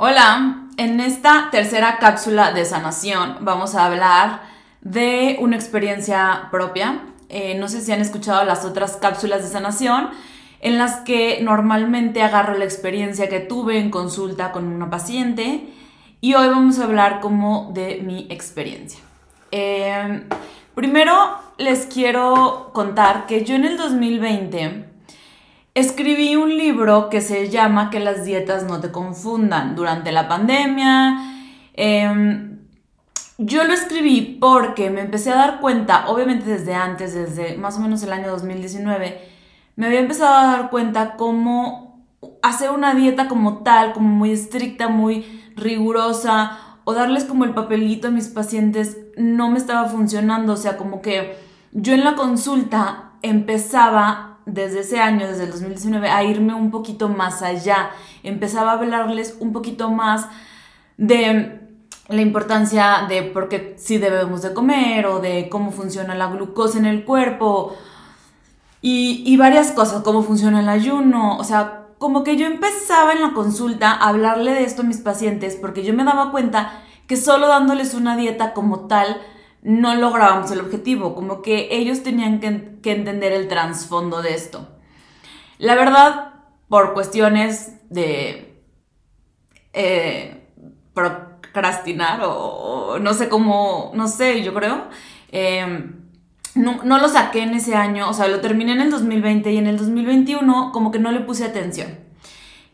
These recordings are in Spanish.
Hola, en esta tercera cápsula de sanación vamos a hablar de una experiencia propia. Eh, no sé si han escuchado las otras cápsulas de sanación en las que normalmente agarro la experiencia que tuve en consulta con una paciente y hoy vamos a hablar como de mi experiencia. Eh, primero les quiero contar que yo en el 2020 escribí un libro que se llama Que las dietas no te confundan durante la pandemia. Em, yo lo escribí porque me empecé a dar cuenta, obviamente desde antes, desde más o menos el año 2019, me había empezado a dar cuenta cómo hacer una dieta como tal, como muy estricta, muy rigurosa, o darles como el papelito a mis pacientes, no me estaba funcionando. O sea, como que yo en la consulta empezaba desde ese año, desde el 2019, a irme un poquito más allá. Empezaba a hablarles un poquito más de la importancia de por qué sí debemos de comer o de cómo funciona la glucosa en el cuerpo y, y varias cosas, cómo funciona el ayuno, o sea, como que yo empezaba en la consulta a hablarle de esto a mis pacientes porque yo me daba cuenta que solo dándoles una dieta como tal, no lográbamos el objetivo, como que ellos tenían que, entender el trasfondo de esto. La verdad, por cuestiones de eh, procrastinar o, no sé cómo, no sé, yo creo, em, no, lo saqué en ese año, o sea, lo terminé en el 2020 y en el 2021 como que no le puse atención.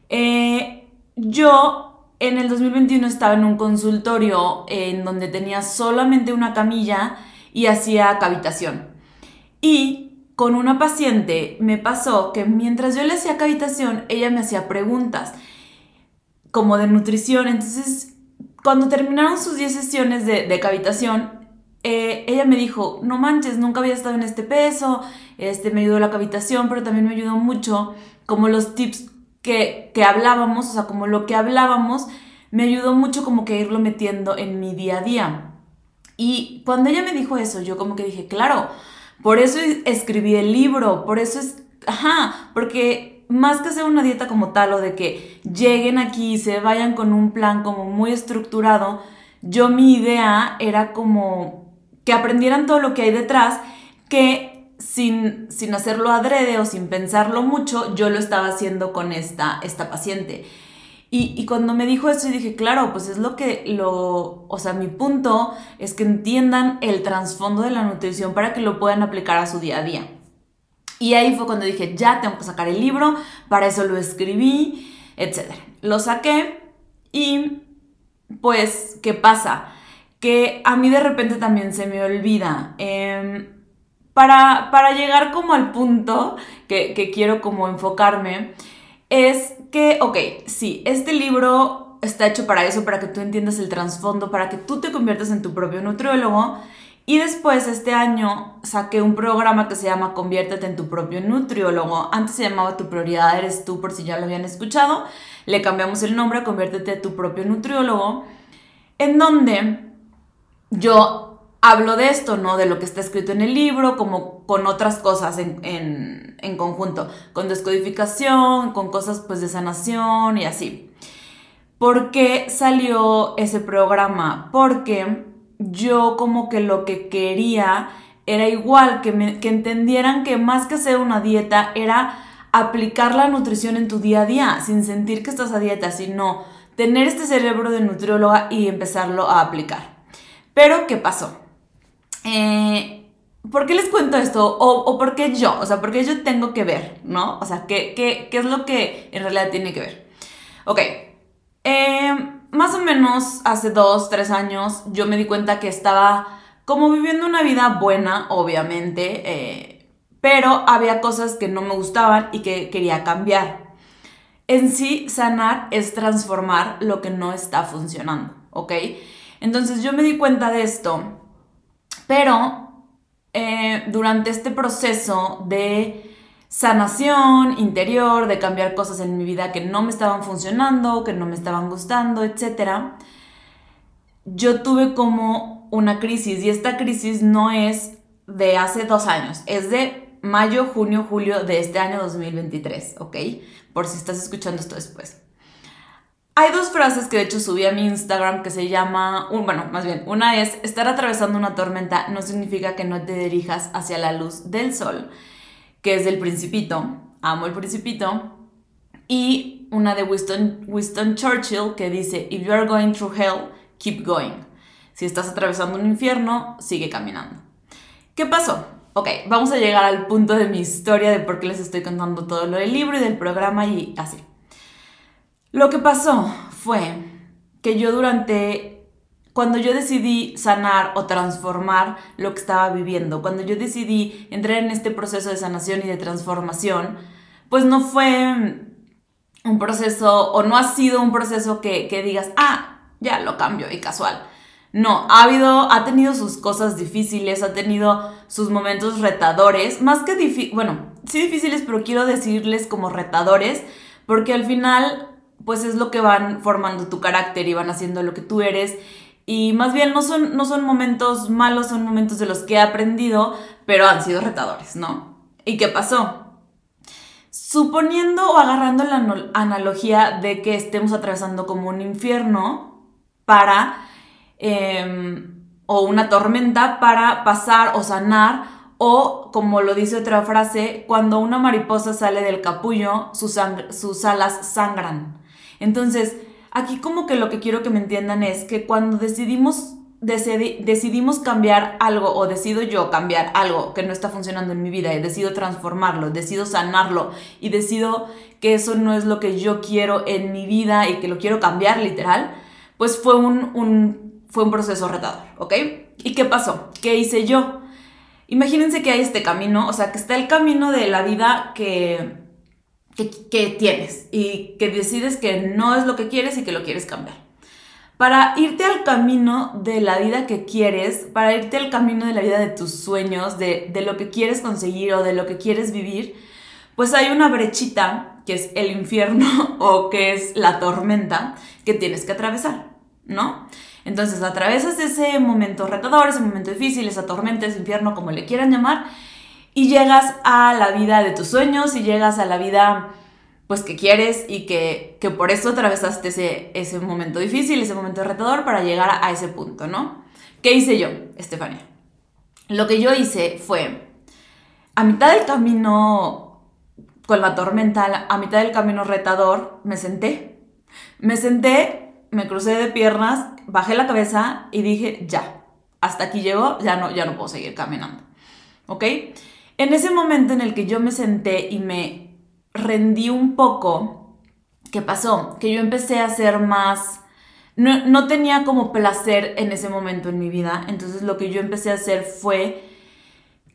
Eh, yo en el 2021 estaba en un consultorio en donde tenía solamente una camilla y hacía cavitación. Y con una paciente me pasó que mientras yo le hacía cavitación, ella me hacía preguntas como de nutrición. Entonces, cuando terminaron sus 10 sesiones de, cavitación, eh, ella me dijo, no manches, nunca había estado en este peso, este, me ayudó la cavitación, pero también me ayudó mucho como los tips que, hablábamos, o sea, como lo que hablábamos, me ayudó mucho como que irlo metiendo en mi día a día. Y cuando ella me dijo eso, yo como que dije, claro, por eso escribí el libro, por eso es, ajá, porque más que hacer una dieta como tal o de que lleguen aquí y se vayan con un plan como muy estructurado, yo mi idea era como que aprendieran todo lo que hay detrás, que sin, hacerlo adrede o sin pensarlo mucho, yo lo estaba haciendo con esta, esta paciente. Y, cuando me dijo eso, dije, claro, pues es lo que lo, o sea, mi punto es que entiendan el trasfondo de la nutrición para que lo puedan aplicar a su día a día. Y ahí fue cuando dije, ya tengo que sacar el libro, para eso lo escribí, etc. Lo saqué y pues, ¿qué pasa? Que a mí de repente también se me olvida. Eh, para, llegar como al punto que, quiero como enfocarme, es que, ok, sí, este libro está hecho para eso, para que tú entiendas el trasfondo, para que tú te conviertas en tu propio nutriólogo. Y después, este año, saqué un programa que se llama Conviértete en tu propio nutriólogo. Antes se llamaba Tu prioridad eres tú, por si ya lo habían escuchado. Le cambiamos el nombre Conviértete en tu propio nutriólogo, en donde yo hablo de esto, ¿no? De lo que está escrito en el libro, como con otras cosas en, conjunto, con descodificación, con cosas pues de sanación y así. ¿Por qué salió ese programa? Porque yo como que lo que quería era igual, que, que entendieran que más que hacer una dieta era aplicar la nutrición en tu día a día, sin sentir que estás a dieta, sino tener este cerebro de nutrióloga y empezarlo a aplicar. Pero, ¿qué pasó? Eh, ¿por qué les cuento esto? O, por qué yo? O sea, ¿por qué yo tengo que ver? ¿No? O sea, ¿qué, qué, qué es lo que en realidad tiene que ver? Ok. Eh, más o menos hace dos, tres años yo me di cuenta que estaba como viviendo una vida buena, obviamente, eh, pero había cosas que no me gustaban y que quería cambiar. En sí, sanar es transformar lo que no está funcionando, ¿ok? Entonces yo me di cuenta de esto pero eh, durante este proceso de sanación interior, de cambiar cosas en mi vida que no me estaban funcionando, que no me estaban gustando, etc., yo tuve como una crisis y esta crisis no es de hace dos años, es de mayo, junio, julio de este año 2023, ¿ok? Por si estás escuchando esto después. Hay dos frases que de hecho subí a mi Instagram que se llama, bueno, más bien, una es, estar atravesando una tormenta no significa que no te dirijas hacia la luz del sol, que es del principito, amo el principito, y una de Winston, Winston Churchill que dice, if you are going through hell, keep going. Si estás atravesando un infierno, sigue caminando. ¿Qué pasó? Ok, vamos a llegar al punto de mi historia de por qué les estoy contando todo lo del libro y del programa y así. Lo que pasó fue que yo durante, cuando yo decidí sanar o transformar lo que estaba viviendo, cuando yo decidí entrar en este proceso de sanación y de transformación, pues no fue un proceso o no ha sido un proceso que, que digas, ah, ya lo cambio y casual. No, ha habido, ha tenido sus cosas difíciles, ha tenido sus momentos retadores, más que difíciles, bueno, sí difíciles, pero quiero decirles como retadores, porque al final pues es lo que van formando tu carácter y van haciendo lo que tú eres. Y más bien no son, no son momentos malos, son momentos de los que he aprendido, pero han sido retadores, ¿no? ¿Y qué pasó? Suponiendo o agarrando la analogía de que estemos atravesando como un infierno para, em, o una tormenta para pasar o sanar, o como lo dice otra frase, cuando una mariposa sale del capullo, sus, sus alas sangran. Entonces, aquí como que lo que quiero que me entiendan es que cuando decidimos, decidimos cambiar algo o decido yo cambiar algo que no está funcionando en mi vida y decido transformarlo, decido sanarlo y decido que eso no es lo que yo quiero en mi vida y que lo quiero cambiar literal, pues fue un, fue un proceso retador, ¿ok? ¿Y qué pasó? ¿Qué hice yo? Imagínense que hay este camino, o sea, que está el camino de la vida que que, tienes y que decides que no es lo que quieres y que lo quieres cambiar. Para irte al camino de la vida que quieres, para irte al camino de la vida de tus sueños, de, de lo que quieres conseguir o de lo que quieres vivir, pues hay una brechita que es el infierno o que es la tormenta que tienes que atravesar, ¿no? Entonces atravesas ese momento retador, ese momento difícil, esa tormenta, ese infierno, como le quieran llamar, y llegas a la vida de tus sueños y llegas a la vida pues que quieres y que, por eso atravesaste ese, ese momento difícil, ese momento retador para llegar a ese punto, ¿no? ¿Qué hice yo, Estefania? Lo que yo hice fue, a mitad del camino con la tormenta, a mitad del camino retador, me senté. Me senté, me crucé de piernas, bajé la cabeza y dije, ya, hasta aquí llego, ya no, ya no puedo seguir caminando. ¿Ok? En ese momento en el que yo me senté y me rendí un poco, ¿qué pasó? Que yo empecé a ser más... No, tenía como placer en ese momento en mi vida, entonces lo que yo empecé a hacer fue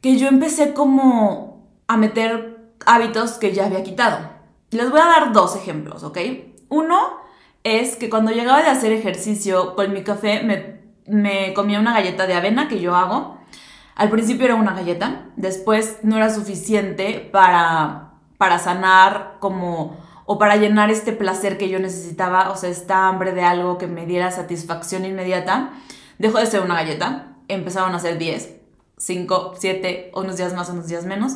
que yo empecé como a meter hábitos que ya había quitado. Les voy a dar dos ejemplos, ¿ok? Uno es que cuando llegaba de hacer ejercicio con mi café me comía una galleta de avena que yo hago al principio era una galleta, después no era suficiente para, para sanar como o para llenar este placer que yo necesitaba, o sea, esta hambre de algo que me diera satisfacción inmediata, dejó de ser una galleta, empezaron a ser 10, 5, 7, unos días más, unos días menos.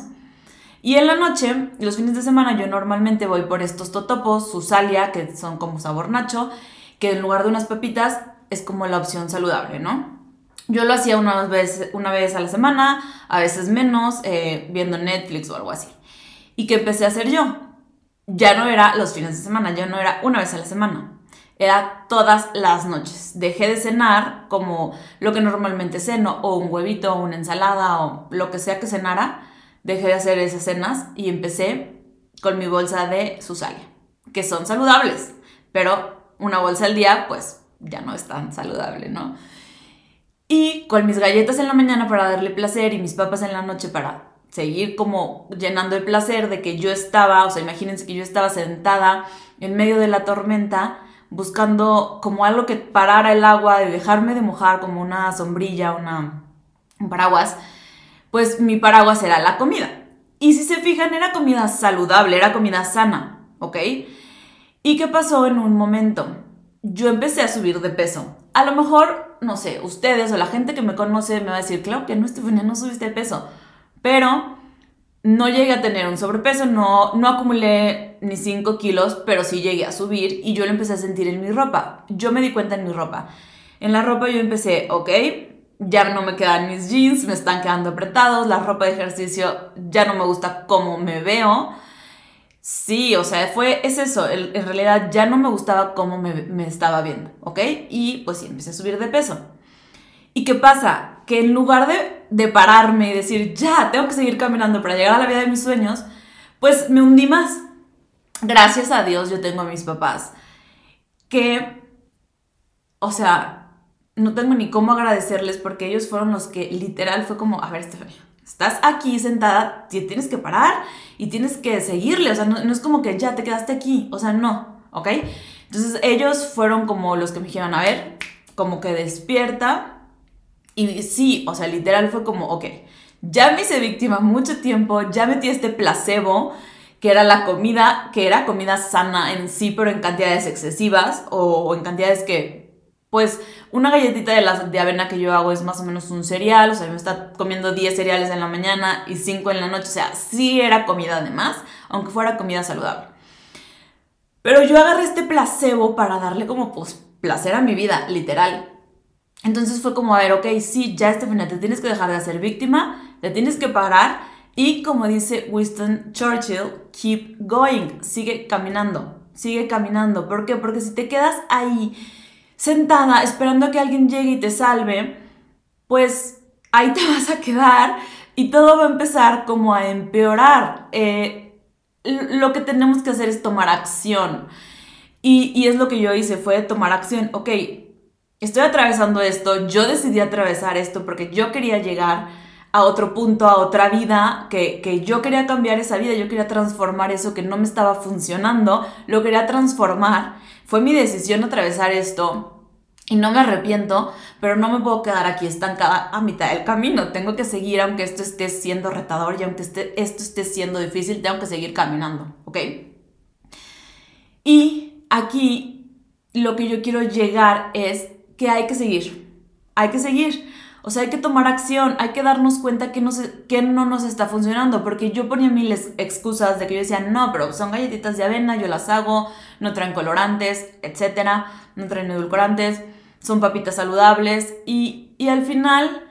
Y en la noche, los fines de semana, yo normalmente voy por estos totopos, susalia, que son como sabor nacho, que en lugar de unas papitas es como la opción saludable, ¿no? Yo lo hacía una vez, una vez a la semana, a veces menos, eh, viendo Netflix o algo así. ¿Y qué empecé a hacer yo? Ya no era los fines de semana, ya no era una vez a la semana. Era todas las noches. Dejé de cenar como lo que normalmente ceno, o un huevito, o una ensalada, o lo que sea que cenara. Dejé de hacer esas cenas y empecé con mi bolsa de Susalia, que son saludables, pero una bolsa al día, pues ya no es tan saludable, ¿no? Y con mis galletas en la mañana para darle placer y mis papas en la noche para seguir como llenando el placer de que yo estaba, o sea, imagínense que yo estaba sentada en medio de la tormenta buscando como algo que parara el agua, de dejarme de mojar como una sombrilla, una, un paraguas, pues mi paraguas era la comida. Y si se fijan, era comida saludable, era comida sana, ¿ok? ¿Y qué pasó en un momento? Yo empecé a subir de peso. A lo mejor no sé, ustedes o la gente que me conoce me va a decir, claro que no, Estefania, no subiste de peso. Pero no llegué a tener un sobrepeso, no, no acumulé ni 5 kilos, pero sí llegué a subir y yo lo empecé a sentir en mi ropa. Yo me di cuenta en mi ropa. En la ropa yo empecé, ok, ya no me quedan mis jeans, me están quedando apretados, la ropa de ejercicio ya no me gusta cómo me veo. Sí, o sea, fue, es eso, en realidad ya no me gustaba cómo me, me estaba viendo, ¿ok? Y pues sí, empecé a subir de peso. ¿Y qué pasa? Que en lugar de, de pararme y decir, ya, tengo que seguir caminando para llegar a la vida de mis sueños, pues me hundí más. Gracias a Dios yo tengo a mis papás que, o sea, no tengo ni cómo agradecerles porque ellos fueron los que literal fue como, a ver, Estefania, estás aquí sentada, tienes que parar y tienes que seguirle, o sea, no, es como que ya te quedaste aquí, o sea, no, ¿ok? Entonces ellos fueron como los que me dijeron, a ver, como que despierta, y sí, o sea, literal fue como, ok, ya me hice víctima mucho tiempo, ya metí este placebo, que era la comida, que era comida sana en sí, pero en cantidades excesivas o, en cantidades que, pues, una galletita de, la, de avena que yo hago es más o menos un cereal, o sea, me está comiendo 10 cereales en la mañana y 5 en la noche, o sea, sí era comida además, aunque fuera comida saludable. Pero yo agarré este placebo para darle como, pues, placer a mi vida, literal. Entonces fue como, a ver, ok, sí, ya Stephanie, te tienes que dejar de hacer víctima, te tienes que parar y como dice Winston Churchill, keep going, sigue caminando, sigue caminando. ¿Por qué? Porque si te quedas ahí sentada esperando que alguien llegue y te salve, pues ahí te vas a quedar y todo va a empezar como a empeorar. Eh, lo que tenemos que hacer es tomar acción. Y, y es lo que yo hice, fue tomar acción. Ok, estoy atravesando esto, yo decidí atravesar esto porque yo quería llegar a otro punto, a otra vida, que, yo quería cambiar esa vida, yo quería transformar eso que no me estaba funcionando, lo quería transformar. Fue mi decisión atravesar esto y no me arrepiento, pero no me puedo quedar aquí estancada a mitad del camino. Tengo que seguir, aunque esto esté siendo retador y aunque esté, esto esté siendo difícil, tengo que seguir caminando, ¿ok? Y aquí lo que yo quiero llegar es que hay que seguir. Hay que seguir. O sea, hay que tomar acción, hay que darnos cuenta que no, que no nos está funcionando, porque yo ponía miles excusas de que yo decía, no, pero son galletitas de avena, yo las hago, no traen colorantes, etcétera, no traen edulcorantes, son papitas saludables, y, y al final,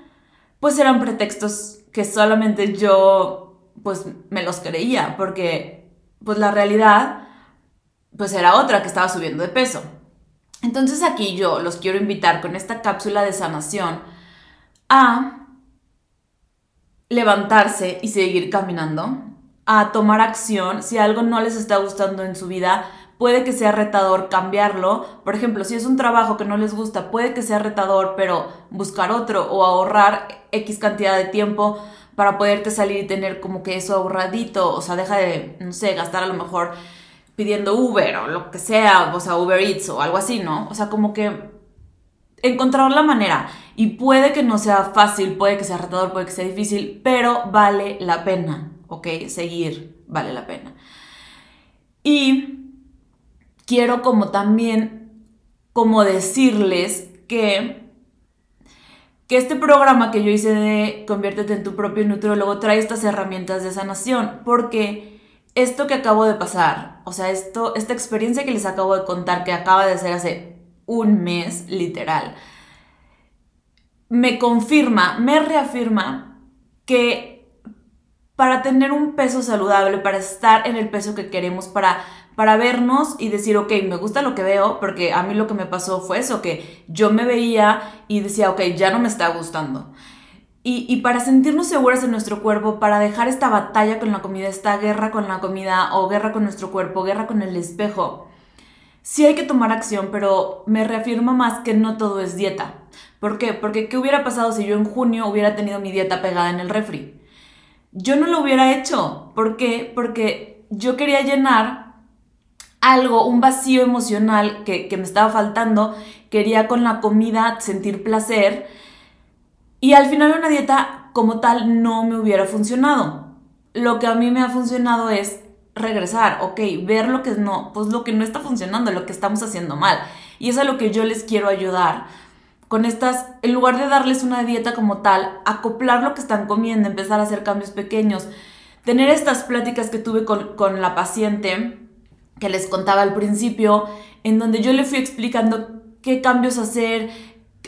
pues eran pretextos que solamente yo, pues me los creía, porque, pues la realidad, pues era otra, que estaba subiendo de peso. Entonces aquí yo los quiero invitar con esta cápsula de sanación a levantarse y seguir caminando, a tomar acción. Si algo no les está gustando en su vida, puede que sea retador cambiarlo. Por ejemplo, si es un trabajo que no les gusta, puede que sea retador, pero buscar otro o ahorrar X cantidad de tiempo para poderte salir y tener como que eso ahorradito. O sea, deja de, no sé, gastar a lo mejor pidiendo Uber o lo que sea, o sea, Uber Eats o algo así, ¿no? O sea, como que encontrar la manera. Y puede que no sea fácil, puede que sea retador, puede que sea difícil, pero vale la pena, ¿ok? Seguir vale la pena. Y quiero como también, como decirles que que este programa que yo hice de Conviértete en tu propio nutriólogo trae estas herramientas de sanación, porque esto que acabo de pasar, o sea, esto, esta experiencia que les acabo de contar, que acaba de ser hace un mes, literal, me confirma, me reafirma que para tener un peso saludable, para estar en el peso que queremos, para, para vernos y decir, ok, me gusta lo que veo, porque a mí lo que me pasó fue eso, que yo me veía y decía, ok, ya no me está gustando. Y, para sentirnos seguras en nuestro cuerpo, para dejar esta batalla con la comida, esta guerra con la comida o guerra con nuestro cuerpo, guerra con el espejo, sí hay que tomar acción, pero me reafirma más que no todo es dieta. ¿Por qué? Porque ¿qué hubiera pasado si yo en junio hubiera tenido mi dieta pegada en el refri? Yo no lo hubiera hecho. ¿Por qué? Porque yo quería llenar algo, un vacío emocional que, que me estaba faltando. Quería con la comida sentir placer y al final una dieta como tal no me hubiera funcionado. Lo que a mí me ha funcionado es regresar, ok, ver lo que no, pues lo que no está funcionando, lo que estamos haciendo mal. Y es a lo que yo les quiero ayudar. Con estas, en lugar de darles una dieta como tal, acoplar lo que están comiendo, empezar a hacer cambios pequeños. tener estas pláticas que tuve con, con la paciente que les contaba al principio, en donde yo le fui explicando qué cambios hacer.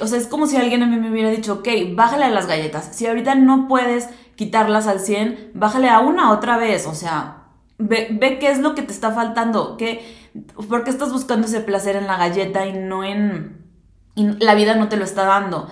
O sea, es como si alguien a mí me hubiera dicho, ok, bájale a las galletas. Si ahorita no puedes quitarlas al 100, bájale a una otra vez. O sea, ve, ve qué es lo que te está faltando. Qué, ¿Por qué estás buscando ese placer en la galleta y no en... Y la vida no te lo está dando?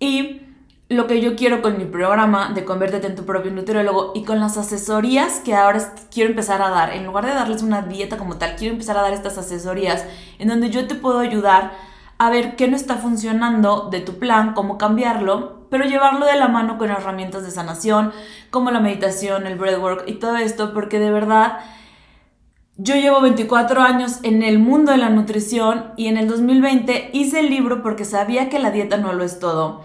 Y lo que yo quiero con mi programa de Conviértete en tu propio nutriólogo y con las asesorías que ahora quiero empezar a dar, en lugar de darles una dieta como tal, quiero empezar a dar estas asesorías en donde yo te puedo ayudar a ver qué no está funcionando de tu plan, cómo cambiarlo, pero llevarlo de la mano con herramientas de sanación, como la meditación, el breathwork y todo esto, porque de verdad yo llevo 24 años en el mundo de la nutrición y en el 2020 hice el libro porque sabía que la dieta no lo es todo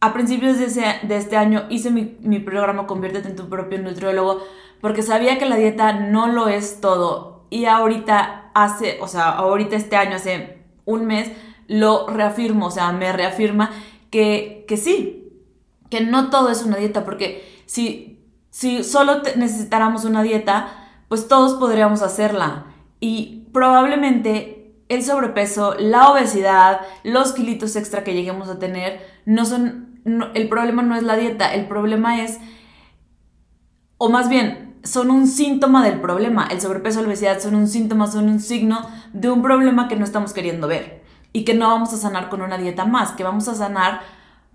a principios de, este año hice mi, programa Conviértete en tu propio nutriólogo porque sabía que la dieta no lo es todo. Y ahorita hace, o sea, ahorita este año, hace un mes, lo reafirmo, o sea, me reafirma que, que sí, que no todo es una dieta, porque si, si solo necesitáramos una dieta, pues todos podríamos hacerla. Y probablemente el sobrepeso, la obesidad, los kilitos extra que lleguemos a tener, no son el problema no es la dieta, el problema es, o más bien, son un síntoma del problema. El sobrepeso la obesidad son un síntoma, son un signo de un problema que no estamos queriendo ver y que no vamos a sanar con una dieta más, que vamos a sanar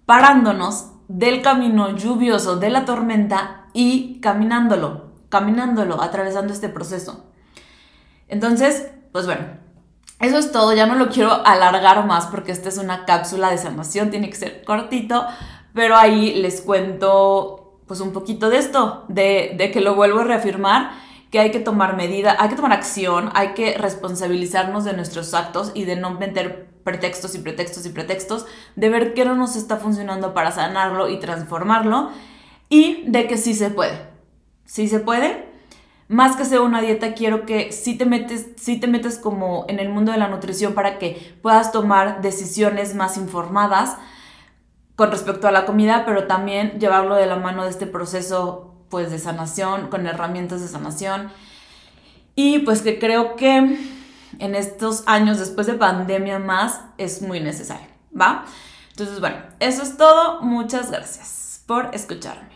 parándonos del camino lluvioso de la tormenta y caminándolo, caminándolo, atravesando este proceso. Entonces, pues bueno, eso es todo, ya no lo quiero alargar más porque esta es una cápsula de sanación, tiene que ser cortito, pero ahí les cuento pues un poquito de esto, de, de que lo vuelvo a reafirmar, que hay que tomar medida, hay que tomar acción, hay que responsabilizarnos de nuestros actos y de no meter pretextos y pretextos y pretextos, de ver qué no nos está funcionando para sanarlo y transformarlo y de que sí se puede. Sí se puede, más que sea una dieta, quiero que si te metes, te metes como en el mundo de la nutrición para que puedas tomar decisiones más informadas con respecto a la comida, pero también llevarlo de la mano de este proceso pues de sanación, con herramientas de sanación. Y pues que creo que en estos años después de pandemia más es muy necesario, ¿va? Entonces, bueno, eso es todo. Muchas gracias por escucharme.